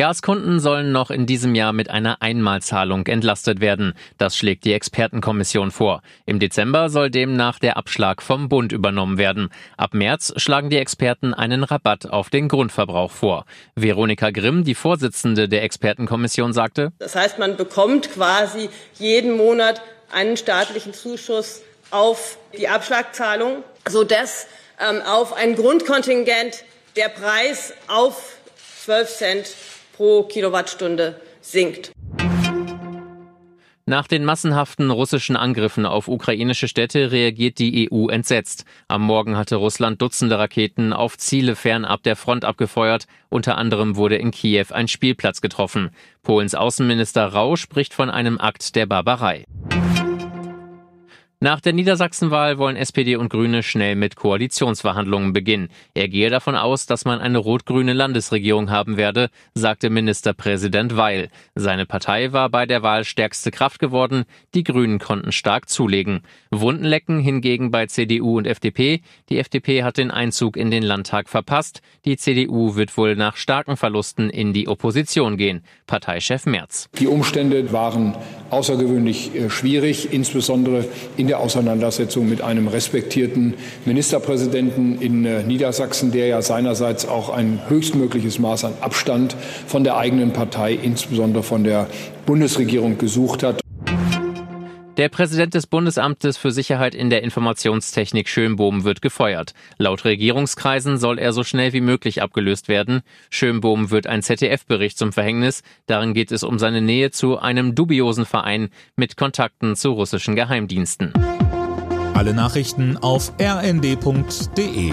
Gaskunden sollen noch in diesem Jahr mit einer Einmalzahlung entlastet werden. Das schlägt die Expertenkommission vor. Im Dezember soll demnach der Abschlag vom Bund übernommen werden. Ab März schlagen die Experten einen Rabatt auf den Grundverbrauch vor. Veronika Grimm, die Vorsitzende der Expertenkommission, sagte, Das heißt, man bekommt quasi jeden Monat einen staatlichen Zuschuss auf die Abschlagzahlung, sodass ähm, auf ein Grundkontingent der Preis auf 12 Cent pro Kilowattstunde sinkt. Nach den massenhaften russischen Angriffen auf ukrainische Städte reagiert die EU entsetzt. Am Morgen hatte Russland Dutzende Raketen auf Ziele fernab der Front abgefeuert. Unter anderem wurde in Kiew ein Spielplatz getroffen. Polens Außenminister Rau spricht von einem Akt der Barbarei. Nach der Niedersachsenwahl wollen SPD und Grüne schnell mit Koalitionsverhandlungen beginnen. Er gehe davon aus, dass man eine rot-grüne Landesregierung haben werde, sagte Ministerpräsident Weil. Seine Partei war bei der Wahl stärkste Kraft geworden, die Grünen konnten stark zulegen. Wundenlecken hingegen bei CDU und FDP. Die FDP hat den Einzug in den Landtag verpasst. Die CDU wird wohl nach starken Verlusten in die Opposition gehen. Parteichef Merz. Die Umstände waren außergewöhnlich schwierig, insbesondere in der Auseinandersetzung mit einem respektierten Ministerpräsidenten in Niedersachsen, der ja seinerseits auch ein höchstmögliches Maß an Abstand von der eigenen Partei, insbesondere von der Bundesregierung, gesucht hat. Der Präsident des Bundesamtes für Sicherheit in der Informationstechnik Schönbohm wird gefeuert. Laut Regierungskreisen soll er so schnell wie möglich abgelöst werden. Schönbohm wird ein ZDF-Bericht zum Verhängnis. Darin geht es um seine Nähe zu einem dubiosen Verein mit Kontakten zu russischen Geheimdiensten. Alle Nachrichten auf rnd.de